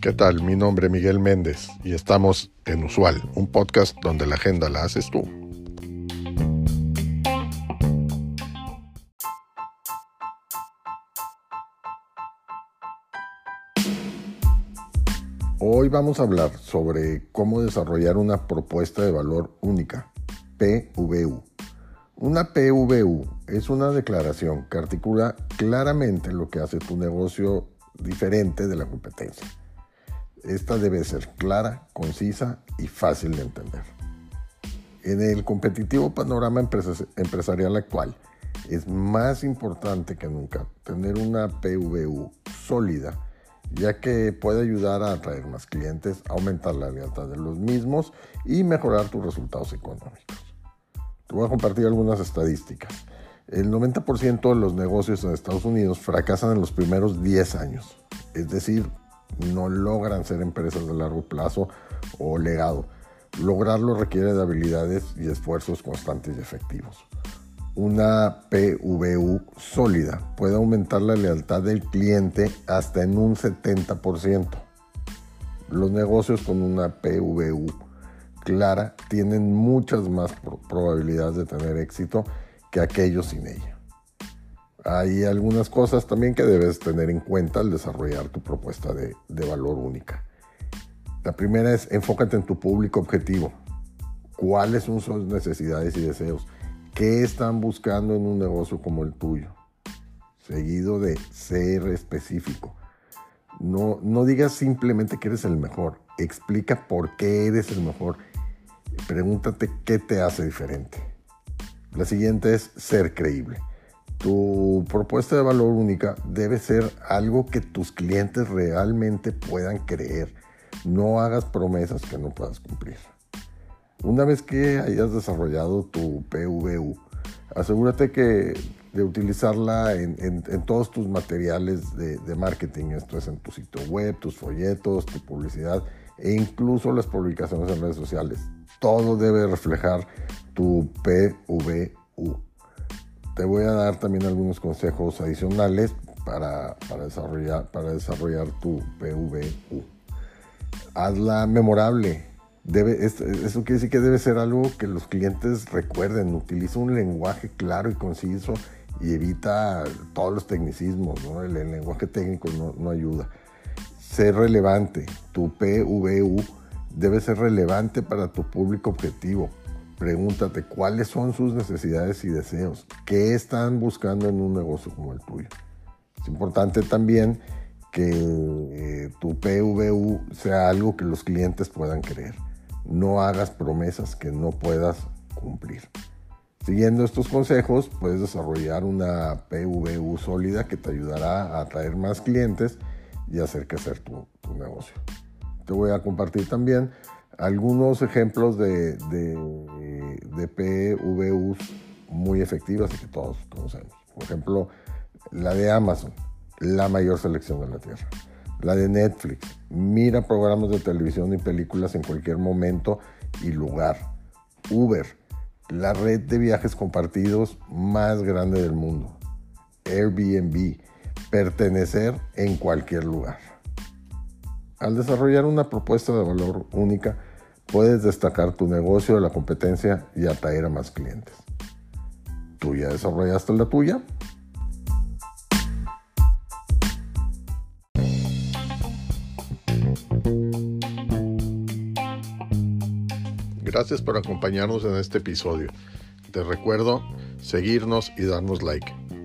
¿Qué tal? Mi nombre es Miguel Méndez y estamos en Usual, un podcast donde la agenda la haces tú. Hoy vamos a hablar sobre cómo desarrollar una propuesta de valor única, PVU. Una PVU es una declaración que articula claramente lo que hace tu negocio diferente de la competencia. Esta debe ser clara, concisa y fácil de entender. En el competitivo panorama empresarial actual, es más importante que nunca tener una PVU sólida ya que puede ayudar a atraer más clientes, aumentar la lealtad de los mismos y mejorar tus resultados económicos. Te voy a compartir algunas estadísticas. El 90% de los negocios en Estados Unidos fracasan en los primeros 10 años, es decir, no logran ser empresas de largo plazo o legado. Lograrlo requiere de habilidades y esfuerzos constantes y efectivos una PVU sólida puede aumentar la lealtad del cliente hasta en un 70%. Los negocios con una PVU clara tienen muchas más probabilidades de tener éxito que aquellos sin ella. Hay algunas cosas también que debes tener en cuenta al desarrollar tu propuesta de, valor única. La primera es enfócate en tu público objetivo. ¿Cuáles son sus necesidades y deseos? ¿Qué están buscando en un negocio como el tuyo? Seguido de ser específico. No, no digas simplemente que eres el mejor. Explica por qué eres el mejor. Pregúntate qué te hace diferente. La siguiente es ser creíble. Tu propuesta de valor única debe ser algo que tus clientes realmente puedan creer. No hagas promesas que no puedas cumplir. Una vez que hayas desarrollado tu PVU, asegúrate que, de utilizarla en, todos tus materiales de, marketing. Esto es en tu sitio web, tus folletos, tu publicidad e incluso las publicaciones en redes sociales. Todo debe reflejar tu PVU. Te voy a dar también algunos consejos adicionales para, para, desarrollar, para desarrollar tu PVU. Hazla memorable Debe, eso quiere decir que debe ser algo que los clientes recuerden. Utiliza un lenguaje claro y conciso y evita todos los tecnicismos. El, lenguaje técnico no, ayuda. Ser relevante. Tu PVU debe ser relevante para tu público objetivo. Pregúntate cuáles son sus necesidades y deseos. ¿Qué están buscando en un negocio como el tuyo? Es importante también que eh, tu PVU sea algo que los clientes puedan creer. No hagas promesas que no puedas cumplir. Siguiendo estos consejos, puedes desarrollar una PVU sólida que te ayudará a atraer más clientes y hacer crecer tu, tu negocio. Te voy a compartir también algunos ejemplos de, de, de PVUs muy efectivas y que todos conocemos. Por ejemplo, la de Amazon, la mayor selección de la tierra la de Netflix. Mira programas de televisión y películas en cualquier momento y lugar. Uber, la red de viajes compartidos más grande del mundo. Airbnb, pertenecer en cualquier lugar. Al desarrollar una propuesta de valor única, puedes destacar tu negocio de la competencia y atraer a más clientes. ¿Tú ya desarrollaste la tuya? Gracias por acompañarnos en este episodio. Te recuerdo seguirnos y darnos like.